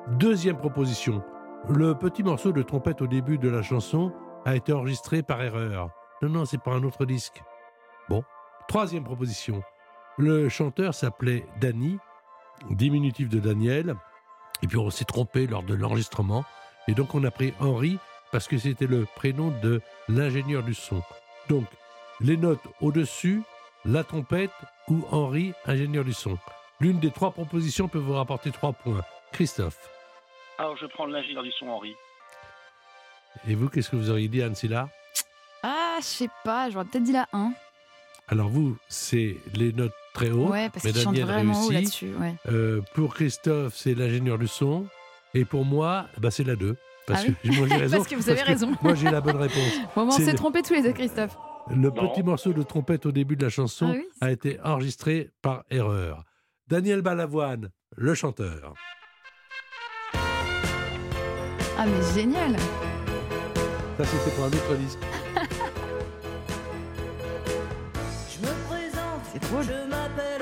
Deuxième proposition, le petit morceau de trompette au début de la chanson a été enregistré par erreur. Non, non, c'est pas un autre disque. Bon. Troisième proposition, le chanteur s'appelait Danny, diminutif de Daniel, et puis on s'est trompé lors de l'enregistrement. Et donc on a pris Henri parce que c'était le prénom de l'ingénieur du son. Donc les notes au-dessus, la trompette ou Henri, ingénieur du son. L'une des trois propositions peut vous rapporter trois points. Christophe. Alors je prends l'ingénieur du son Henri. Et vous, qu'est-ce que vous auriez dit, Anne-Silla? Ah, je sais pas, j'aurais peut-être dit la 1. Alors vous, c'est les notes très hautes. Ouais, parce mais qu'il chante Daniel vraiment haut là-dessus. Ouais. Euh, pour Christophe, c'est l'ingénieur du son. Et pour moi, bah, c'est la 2. Parce, Ah que, oui moi, j'ai [laughs] raison, Parce que vous avez raison. Moi, j'ai la bonne réponse. [laughs] Bon, on s'est le- trompés tous les deux, Christophe. Le petit morceau de trompette au début de la chanson Ah oui a été enregistré par erreur. Daniel Balavoine, le chanteur. Ah, mais génial Ça, c'était pour un autre disque. [laughs] Je me présente, C'est drôle. je m'appelle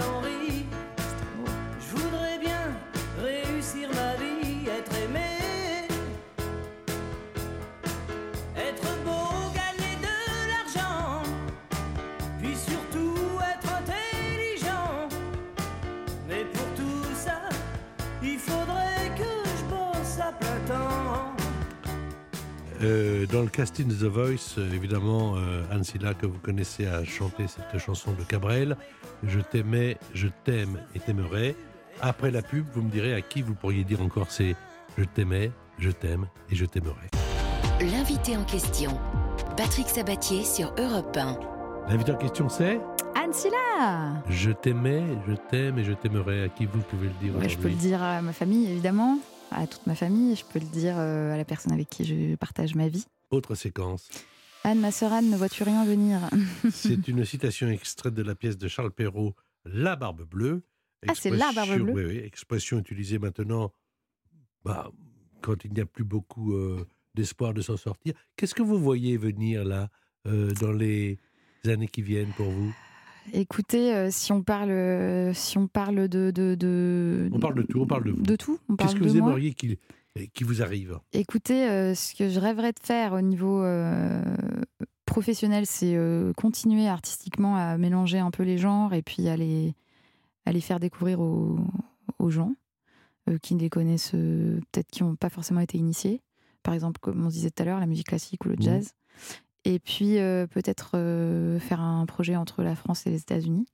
Euh, dans le casting de The Voice, euh, évidemment, euh, Anne Silla, que vous connaissez, a chanté cette chanson de Cabrel. Je t'aimais, je t'aime et t'aimerai. Après la pub, vous me direz à qui vous pourriez dire encore c'est Je t'aimais, je t'aime et je t'aimerai. L'invité en question, Patrick Sabatier sur Europe 1. L'invité en question, c'est Anne Silla Je t'aimais, je t'aime et je t'aimerai. À qui vous pouvez le dire Ouais, Je peux le dire à ma famille, évidemment, à toute ma famille. Je peux le dire euh, à la personne avec qui je partage ma vie. Autre séquence. Anne, ma sœur Anne, ne vois-tu rien venir [laughs] C'est une citation extraite de la pièce de Charles Perrault, La Barbe Bleue. Ah, c'est La Barbe Bleue Oui, oui, expression utilisée maintenant bah, quand il n'y a plus beaucoup euh, d'espoir de s'en sortir. Qu'est-ce que vous voyez venir là euh, dans les années qui viennent pour vous? Écoutez, euh, si on parle, euh, si on parle de, de, de- On parle de tout, on parle de vous. de tout, on Qu'est-ce que vous aimeriez qu'il qui vous arrive Écoutez, euh, ce que je rêverais de faire au niveau euh, professionnel, c'est euh, continuer artistiquement à mélanger un peu les genres et puis à les, à les faire découvrir aux, aux gens qui ne les connaissent peut-être qui n'ont pas forcément été initiés. Par exemple, comme on disait tout à l'heure, la musique classique ou le Mhm. jazz. Et puis euh, peut-être euh, faire un projet entre la France et les États-Unis.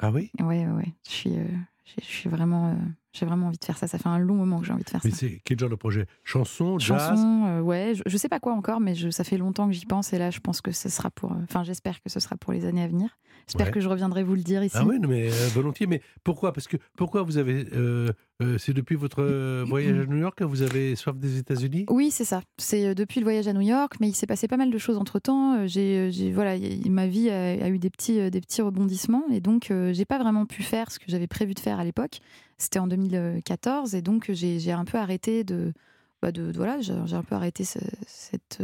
Ah oui? Ouais, ouais. Je suis, euh, j'ai- je suis vraiment, j'ai vraiment envie de faire ça. Ça fait un long moment que j'ai envie de faire Mais ça. c'est quel genre de projet? Chanson, jazz? Chanson, ouais, je, je sais pas quoi encore, mais je, ça fait longtemps que j'y pense et là, je pense que ce sera pour. Enfin, j'espère que ce sera pour les années à venir. J'espère Ouais. que je reviendrai vous le dire ici. Ah oui, mais euh, volontiers. Mais pourquoi? Parce que pourquoi vous avez euh, euh, c'est depuis votre voyage à New York que vous avez soif des États-Unis? Oui, c'est ça. C'est depuis le voyage à New York, mais il s'est passé pas mal de choses entre temps. J'ai, voilà, y- ma vie a, a eu des petits, des petits rebondissements et donc j'ai pas vraiment pu faire ce que j'avais prévu de faire à l'époque. C'était en 2014 et donc j'ai, un peu arrêté de, bah, de, de- voilà, j'ai, un peu arrêté ce, cette,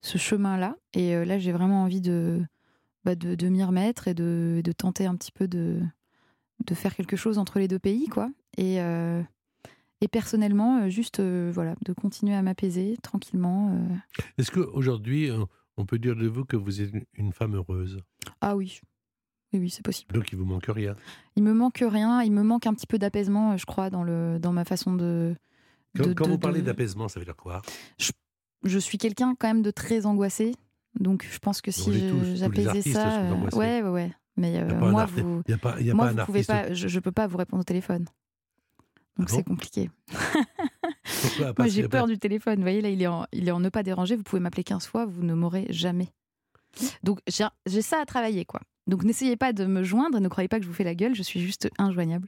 ce chemin-là. Et là, j'ai vraiment envie de, bah, de, de m'y remettre et de, de tenter un petit peu de, de faire quelque chose entre les deux pays, quoi. Et euh, et personnellement, euh, juste euh, voilà, de continuer à m'apaiser tranquillement. euh. Est-ce qu'aujourd'hui, on- on peut dire de vous que vous êtes une- femme heureuse? Ah oui, oui, oui, c'est possible. Donc il vous manque rien? Il me manque rien, il me manque un petit peu d'apaisement, je crois, dans, le, dans ma façon de. Quand, de- quand vous parlez d'apaisement, ça veut dire quoi? Je suis quelqu'un quand même de très angoissé, donc je pense que si j'apaisais ça. euh, ouais, ouais, ouais. Mais euh, moi, vous, moi, vous pouvez pas, je, je peux pas vous répondre au téléphone. Donc Ah bon? c'est compliqué. Pourquoi [laughs] Moi, j'ai peur du téléphone. Vous voyez, là, il est, en, il est en ne pas déranger. Vous pouvez m'appeler 15 fois, vous ne m'aurez jamais. Donc, j'ai ça à travailler, quoi. Donc n'essayez pas de me joindre, ne croyez pas que je vous fais la gueule, je suis juste injoignable.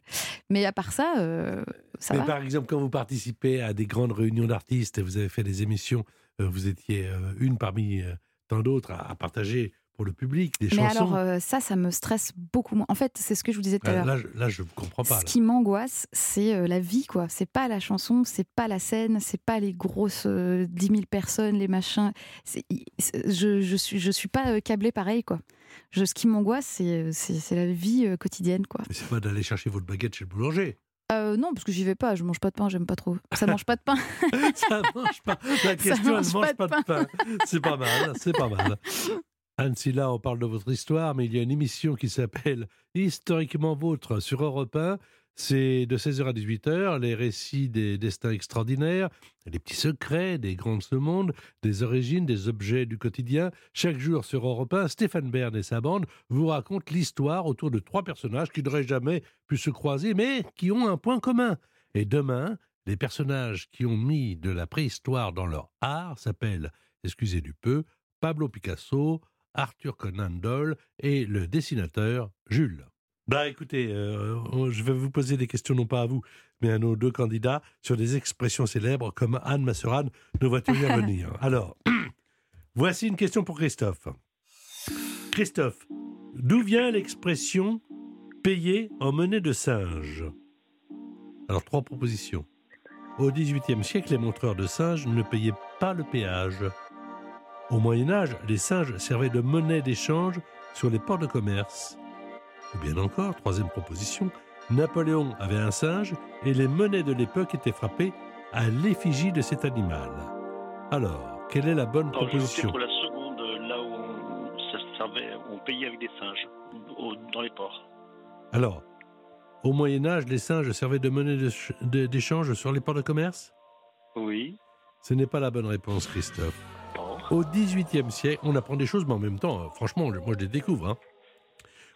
Mais à part ça, euh, ça Mais va. par exemple, quand vous participez à des grandes réunions d'artistes, vous avez fait des émissions, vous étiez une parmi tant d'autres à, à partager pour le public des Mais chansons. alors euh, ça, ça me stresse beaucoup moins. En fait, c'est ce que je vous disais tout à Ah, l'heure. là, je- là, je ne comprends pas. Ce qui m'angoisse, c'est euh, la vie, quoi. C'est pas la chanson, c'est pas la scène, c'est pas les grosses euh, 10 000 personnes, les machins. Je, je suis, je suis pas euh, câblée pareil, quoi. Je, ce qui m'angoisse, c'est, euh, la vie euh, quotidienne, quoi. Mais c'est pas d'aller chercher votre baguette chez le boulanger. Euh, non, parce que j'y vais pas. Je mange pas de pain, j'aime pas trop. Ça mange pas de pain. [laughs] Ça mange pas. La question, mange elle mange pas pas de pain. C'est pas mal, c'est pas mal. Anne là, on parle de votre histoire, mais il y a une émission qui s'appelle Historiquement Vôtre sur Europe 1. C'est de 16h à 18h, les récits des destins extraordinaires, les petits secrets des grands de ce monde, des origines, des objets du quotidien. Chaque jour sur Europe 1, Stéphane Bern et sa bande vous racontent l'histoire autour de trois personnages qui n'auraient jamais pu se croiser, mais qui ont un point commun. Et demain, les personnages qui ont mis de la préhistoire dans leur art s'appellent, excusez du peu, Pablo Picasso, Arthur Conan Doyle et le dessinateur Jules. Bah écoutez, euh, je vais vous poser des questions non pas à vous, mais à nos deux candidats sur des expressions célèbres comme Anne Masseran, nos voituriers [laughs] à venir? Alors, [clears throat] voici une question pour Christophe. Christophe, d'où vient l'expression payer en monnaie de singe Alors, trois propositions. Au XVIIIe siècle, les montreurs de singes ne payaient pas le péage. Au Moyen Âge, les singes servaient de monnaie d'échange sur les ports de commerce. Ou bien encore, troisième proposition, Napoléon avait un singe et les monnaies de l'époque étaient frappées à l'effigie de cet animal. Alors, quelle est la bonne proposition pour la seconde, euh, là où on, ça servait, on payait avec des singes au- dans les ports. Alors, au Moyen Âge, les singes servaient de monnaie d'échange sur les ports de commerce? Oui. Ce n'est pas la bonne réponse, Christophe. Au XVIIIe siècle, on apprend des choses, mais en même temps, euh, franchement, moi je les découvre. hein.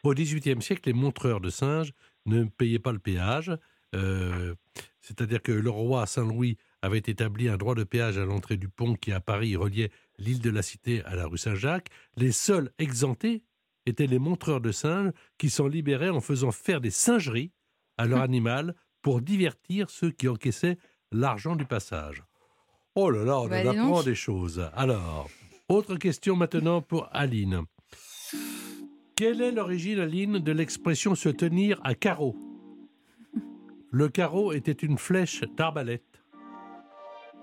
Au XVIIIe siècle, les montreurs de singes ne payaient pas le péage. euh, C'est-à-dire que le roi Saint-Louis avait établi un droit de péage à l'entrée du pont qui, à Paris, reliait l'île de la Cité à la rue Saint-Jacques. Les seuls exemptés étaient les montreurs de singes qui s'en libéraient en faisant faire des singeries à leur animal pour divertir ceux qui encaissaient l'argent du passage. Oh là là, on Bah, en apprend donc. des choses. Alors, autre question maintenant pour Aline. Quelle est l'origine, Aline, de l'expression se tenir à carreau Le carreau était une flèche d'arbalète.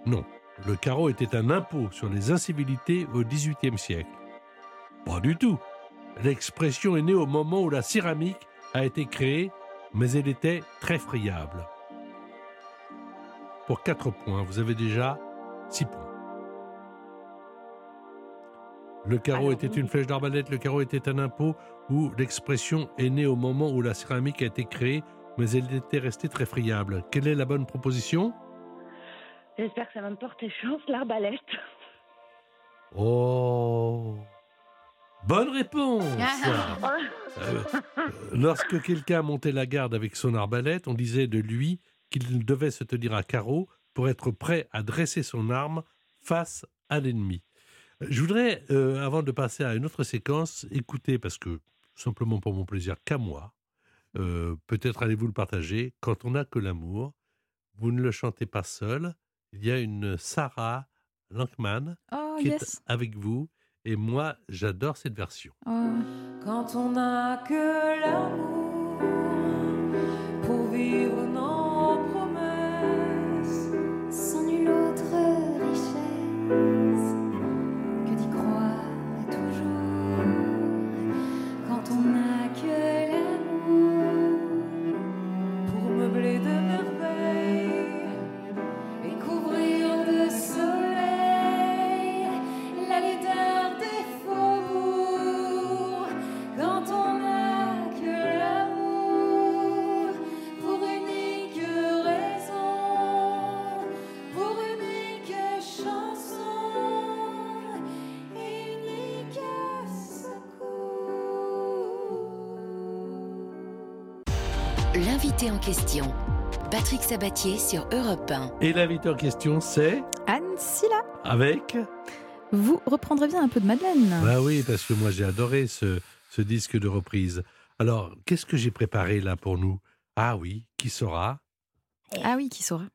Non, le carreau était un impôt sur les incivilités au XVIIIe siècle. Pas du tout. L'expression est née au moment où la céramique a été créée, mais elle était très friable. Pour 4 points, vous avez déjà 6 points. Le carreau était une flèche d'arbalète, le carreau était un impôt, ou l'expression est née au moment où la céramique a été créée, mais elle était restée très friable. Quelle est la bonne proposition? J'espère que ça va me porter chance, l'arbalète. Oh Bonne réponse [laughs] euh, Lorsque quelqu'un montait la garde avec son arbalète, on disait de lui qu'il devait se tenir à carreau pour être prêt à dresser son arme face à l'ennemi. Je voudrais, euh, avant de passer à une autre séquence, écouter, parce que simplement pour mon plaisir qu'à moi, euh, peut-être allez-vous le partager, quand on n'a que l'amour, vous ne le chantez pas seul, il y a une Sarah Lankman Oh, qui yes. est avec vous, et moi j'adore cette version. Quand on n'a que l'amour question. Patrick Sabatier sur Europe 1. Et l'invité en question, c'est Anne Silla, avec vous reprendrez bien un peu de Madeleine. Bah oui, parce que moi j'ai adoré ce, ce disque de reprise. Alors, qu'est-ce que j'ai préparé là pour nous? Ah oui, qui saura? Ah oui, qui saura?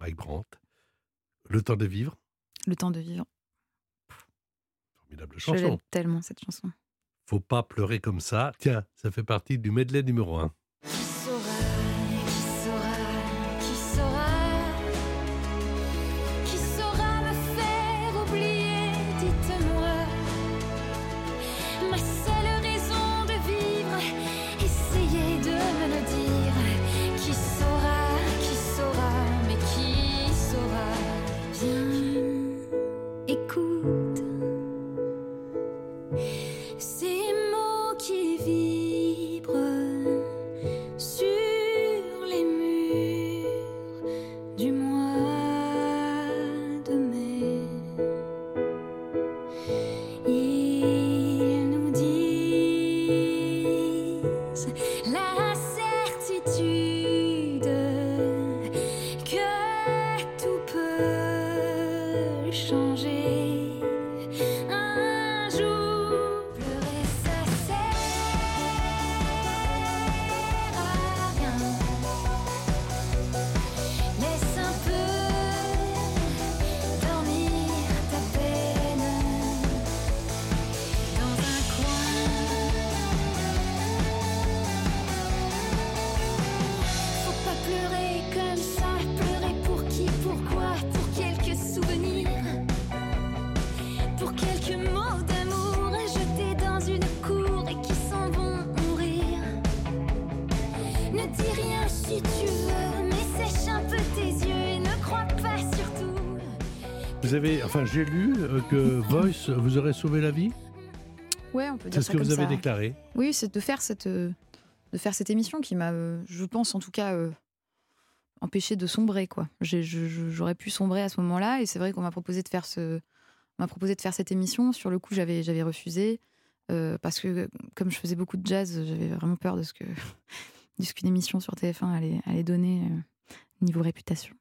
Mike Brandt. Le temps de vivre, Le temps de vivre. formidable Je chanson. l'aime tellement, cette chanson. Faut pas pleurer comme ça. Tiens, ça fait partie du medley numéro 1. Avez, enfin, j'ai lu euh, que Voice vous aurait sauvé la vie. Ouais, on peut dire C'est ce que vous avez ça. déclaré. Oui, c'est de faire cette, euh, de faire cette émission qui m'a, euh, je pense en tout cas, euh, empêché de sombrer. quoi. J'aurais pu sombrer à ce moment-là, et c'est vrai qu'on m'a proposé de faire ce, m'a proposé de faire cette émission. Sur le coup, j'avais, j'avais refusé euh, parce que comme je faisais beaucoup de jazz, j'avais vraiment peur de ce que, [laughs] de ce qu'une émission sur TF1 allait, allait donner euh, niveau réputation.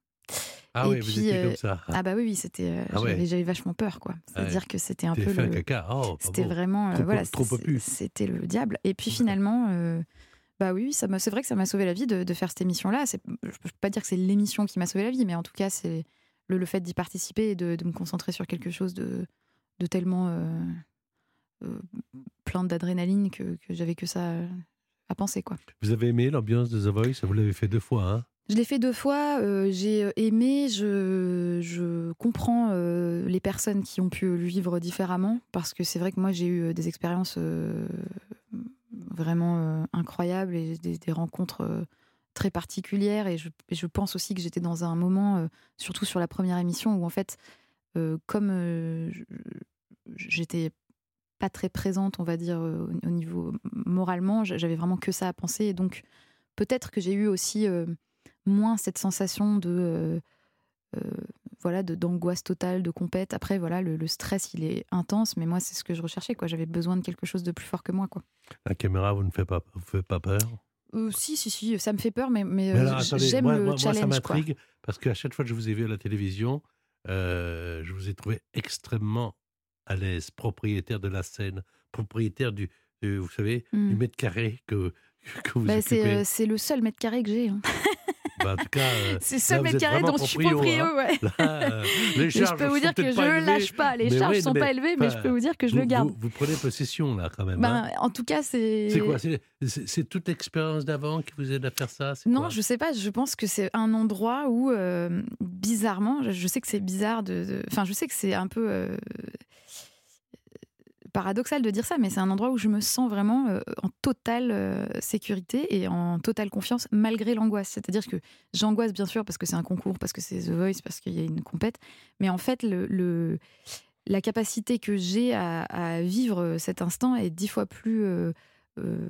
Ah Et oui, vous puis, étiez euh, comme ça. Ah bah oui, oui, c'était, euh, Ah ouais. j'avais, vachement peur, quoi. C'est-à-dire Ouais. que c'était un peu fait un le, caca. Oh, c'était vraiment, euh, Trop- voilà, trop c'était le diable. Et puis finalement, bah oui, ça c'est vrai que ça m'a sauvé la vie de, de faire cette émission-là. Je peux pas dire que c'est l'émission qui m'a sauvé la vie, mais en tout cas, c'est le, le fait d'y participer et de, de me concentrer sur quelque chose de, de tellement euh, euh, plein d'adrénaline que, que j'avais que ça à penser, quoi. Vous avez aimé l'ambiance de The Voice? Vous l'avez fait deux fois, hein? Je l'ai fait deux fois, euh, j'ai aimé, je, comprends euh, les personnes qui ont pu le vivre différemment, parce que c'est vrai que moi j'ai eu des expériences euh, vraiment euh, incroyables et des, rencontres euh, très particulières, et je, et je pense aussi que j'étais dans un moment, euh, surtout sur la première émission, où en fait, euh, comme euh, j'étais pas très présente, on va dire, euh, au, au niveau moralement, j'avais vraiment que ça à penser, et donc peut-être que j'ai eu aussi euh, moins cette sensation de euh, euh, voilà de d'angoisse totale de compète après voilà le, le stress il est intense mais moi c'est ce que je recherchais quoi j'avais besoin de quelque chose de plus fort que moi quoi La caméra, vous ne fait pas, vous fait pas peur? Euh, si si si ça me fait peur mais mais, Mais euh, alors, j- attendez, j'aime moi, le moi- moi, ça challenge quoi m'intrigue parce qu'à chaque fois que je vous ai vu à la télévision, euh, je vous ai trouvé extrêmement à l'aise, propriétaire de la scène, propriétaire du, du- vous savez, Mm. du mètre carré que, [laughs] que vous Bah, c'est occupez. c'est le seul mètre carré que j'ai hein. [laughs] Bah, en tout cas, euh, [laughs] c'est vous mètre carré dont je suis proprio, hein. ouais. Là, euh, [laughs] les je charges peux vous dire que je élevées, lâche pas les mais charges oui, sont mais- pas élevées mais je peux vous dire que je vous- le garde Vous, vous prenez possession là quand même. Ben, hein. en tout cas c'est C'est quoi C'est toute l'expérience d'avant qui vous aide à faire ça Non, je sais pas. Je pense que c'est un endroit où, euh, bizarrement, je, sais que c'est bizarre de. Enfin, je sais que c'est un peu paradoxal de dire ça, mais c'est un endroit où je me sens vraiment euh, en totale euh, sécurité et en totale confiance malgré l'angoisse. C'est-à-dire que j'angoisse bien sûr parce que c'est un concours, parce que c'est The Voice, parce qu'il y a une compète, mais en fait, le, le- la capacité que j'ai à, à vivre cet instant est dix fois plus euh, euh,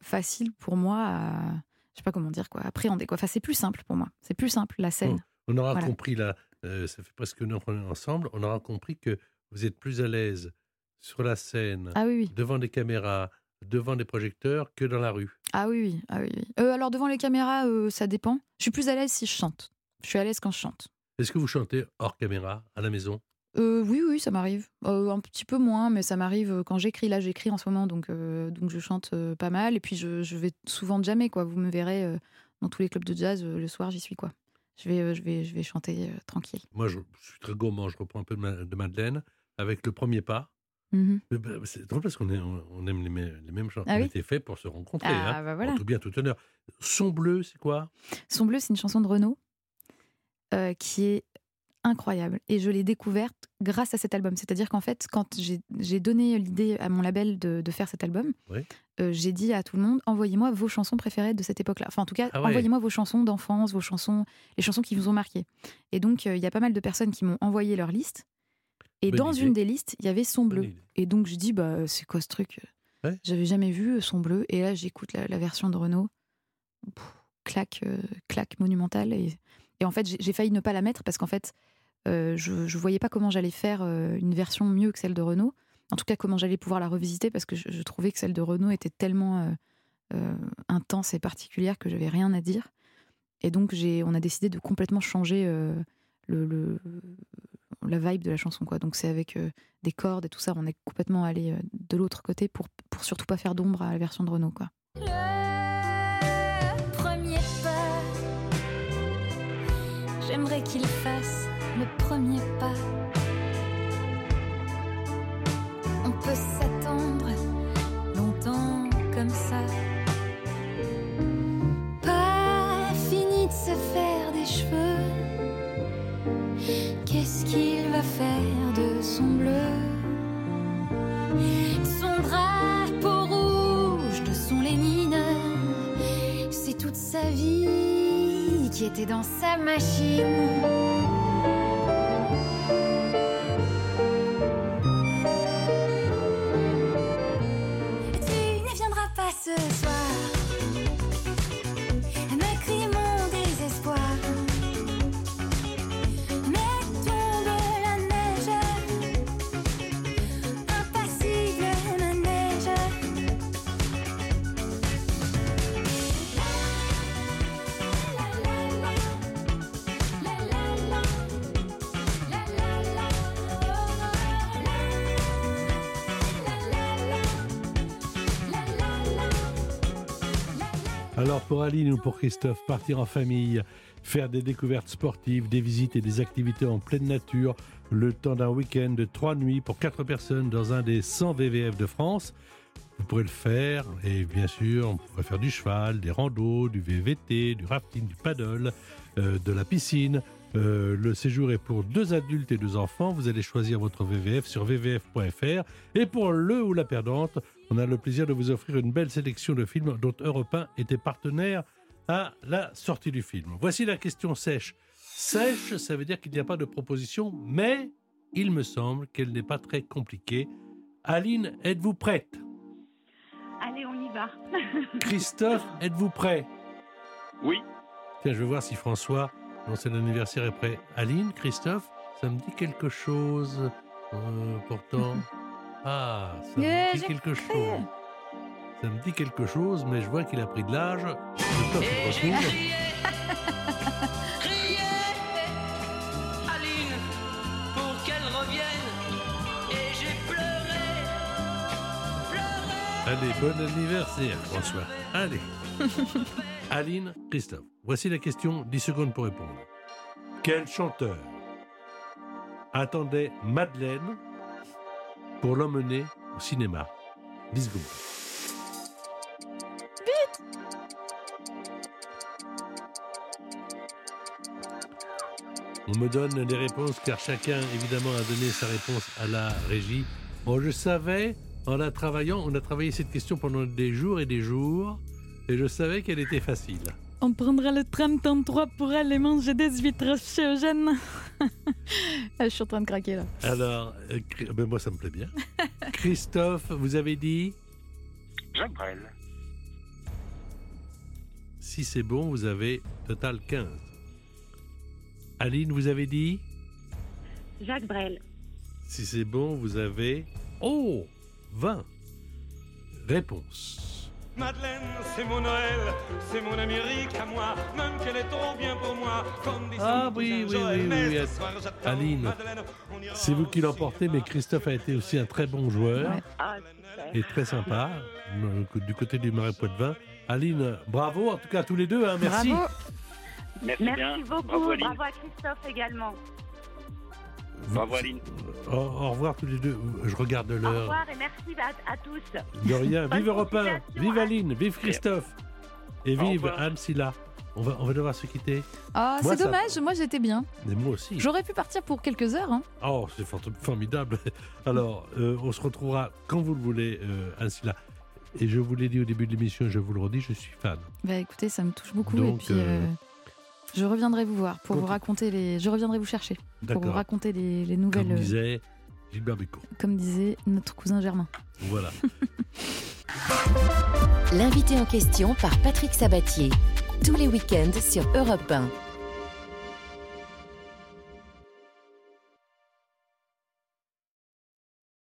facile pour moi à je sais pas comment dire quoi appréhender quoi enfin c'est plus simple pour moi c'est plus simple la scène On aura Voilà. compris là, euh, ça fait presque une heure qu'on est ensemble, on aura compris que vous êtes plus à l'aise sur la scène, ah oui oui devant des caméras, devant des projecteurs que dans la rue. ah oui oui, ah oui, oui. Euh, alors devant les caméras euh, ça dépend je suis plus à l'aise si je chante je suis à l'aise quand je chante Est-ce que vous chantez hors caméra, à la maison? Euh, oui, oui, ça m'arrive. Un petit peu moins, mais ça m'arrive quand j'écris. Là, j'écris en ce moment, donc, donc je chante pas mal. Et puis, je, je vais souvent jamais, quoi. Vous me verrez dans tous les clubs de jazz, le soir, j'y suis, quoi. Je vais, je vais, je vais chanter tranquille. Moi, je, je suis très gourmand, je reprends un peu de Madeleine avec le premier pas. Bah, C'est drôle parce qu'on on aime les, mê- les mêmes chansons. Ah on oui était fait pour se rencontrer. Ah, hein. bah voilà. En tout bien, tout honneur. Son bleu, c'est quoi? Son bleu, c'est une chanson de Renaud euh, qui est incroyable. Et je l'ai découverte grâce à cet album. C'est-à-dire qu'en fait, quand j'ai donné l'idée à mon label de, de faire cet album, Oui. euh, j'ai dit à tout le monde envoyez-moi vos chansons préférées de cette époque-là. Enfin, en tout cas, Ah ouais. envoyez-moi vos chansons d'enfance, vos chansons, les chansons qui vous ont marqué. Et donc, euh, il y a pas mal de personnes qui m'ont envoyé leur liste. Et Bonne dans idée. une des listes, il y avait Son bleu. Et donc, je dis bah, c'est quoi ce truc? Ouais. J'avais jamais vu euh, Son bleu. Et là, j'écoute la, la version de Renaud. Pff, claque, euh, claque monumentale. Et, et en fait, j'ai failli ne pas la mettre parce qu'en fait, euh, je ne voyais pas comment j'allais faire euh, une version mieux que celle de Renaud. En tout cas, comment j'allais pouvoir la revisiter parce que je, je trouvais que celle de Renaud était tellement intense et particulière que j'avais rien à dire. Et donc, on a décidé de complètement changer le, le- la vibe de la chanson. Quoi. Donc, c'est avec euh, des cordes et tout ça. On est complètement allé euh, de l'autre côté pour, pour surtout pas faire d'ombre à la version de Renaud. Quoi. Le premier pas, j'aimerais qu'il fasse le premier pas. On peut s'attendre longtemps comme ça. Pas fini de se faire des cheveux. Qu'il va faire de son bleu? Son drapeau rouge de son Lénine, c'est toute sa vie qui était dans sa machine. Pour Aline ou pour Christophe, partir en famille, faire des découvertes sportives, des visites et des activités en pleine nature, le temps d'un week-end de trois nuits pour quatre personnes dans un des 100 VVF de France, vous pourrez le faire. Et bien sûr, on pourrait faire du cheval, des randos, du VVT, du rafting, du paddle, euh, de la piscine. Euh, le séjour est pour deux adultes et deux enfants. Vous allez choisir votre VVF sur vvf.fr. Et pour le ou la perdante, on a le plaisir de vous offrir une belle sélection de films dont Europe 1 était partenaire à la sortie du film. Voici la question sèche. Sèche, ça veut dire qu'il n'y a pas de proposition, mais il me semble qu'elle n'est pas très compliquée. Aline, êtes-vous prête? Allez, on y va. [laughs] Christophe, êtes-vous prêt? Oui. Tiens, je vais voir si François, dont c'est l'anniversaire, est prêt. Aline, Christophe, ça me dit quelque chose. euh, pourtant. Ah, ça me dit j'ai quelque cru. chose. Ça me dit quelque chose, mais je vois qu'il a pris de l'âge. Le temps qu'il retrouve. Aline, pour qu'elle revienne. Et j'ai pleuré, pleuré. Allez, bon anniversaire, François. Allez. [laughs] Aline, Christophe, voici la question, 10 secondes pour répondre. Quel chanteur attendait Madeleine pour l'emmener au cinéma 10 secondes. On me donne des réponses car chacun évidemment a donné sa réponse à la régie. Bon, je savais, en la travaillant, on a travaillé cette question pendant des jours et des jours, et je savais qu'elle était facile. On prendra le tram 33 pour aller manger des huîtres chez Eugène. [laughs] [laughs] Je suis en train de craquer là. Alors, euh, ben moi ça me plaît bien. [laughs] Christophe, vous avez dit? Jacques Brel. Si c'est bon, vous avez total 15. Aline, vous avez dit? Jacques Brel. Si c'est bon, vous avez... Oh 20. Réponse. Madeleine, c'est mon Noël, c'est mon Amérique à moi, même qu'elle est trop bien pour moi. Ah oui, oui, oui, oui, oui. Aline, c'est vous qui l'emportez, mais Christophe a été aussi un très bon joueur Ah, et très sympa euh, du côté du Marais Poitevin. Aline, bravo en tout cas à tous les deux, hein, merci. Bravo. Merci, Merci bien. beaucoup. Bravo, Aline. Bravo à Christophe également. Bravo, Aline. Au, au revoir tous les deux. Je regarde Au l'heure. revoir et merci à, à tous. De rien. Vive Europe 1, continuation, vive hein. Aline, vive Christophe et Au vive revoir. Anne Silla. On va, on va devoir se quitter. Ah, c'est ça- dommage, moi j'étais bien. Mais moi aussi. J'aurais pu partir pour quelques heures. hein. Oh, c'est formidable. [laughs] Alors, euh, on se retrouvera quand vous le voulez, euh, Anne Silla. Et je vous l'ai dit au début de l'émission, je vous le redis, je suis fan. Bah écoutez, ça me touche beaucoup Donc, et puis euh, euh, je reviendrai vous voir pour vous raconter les. Je reviendrai vous chercher pour vous raconter les, les nouvelles. Comme euh, disait Gilbert Bécaud. comme disait notre cousin Germain. Voilà. [laughs] L'invité en question par Patrick Sabatier. Tous les week-ends sur Europe 1.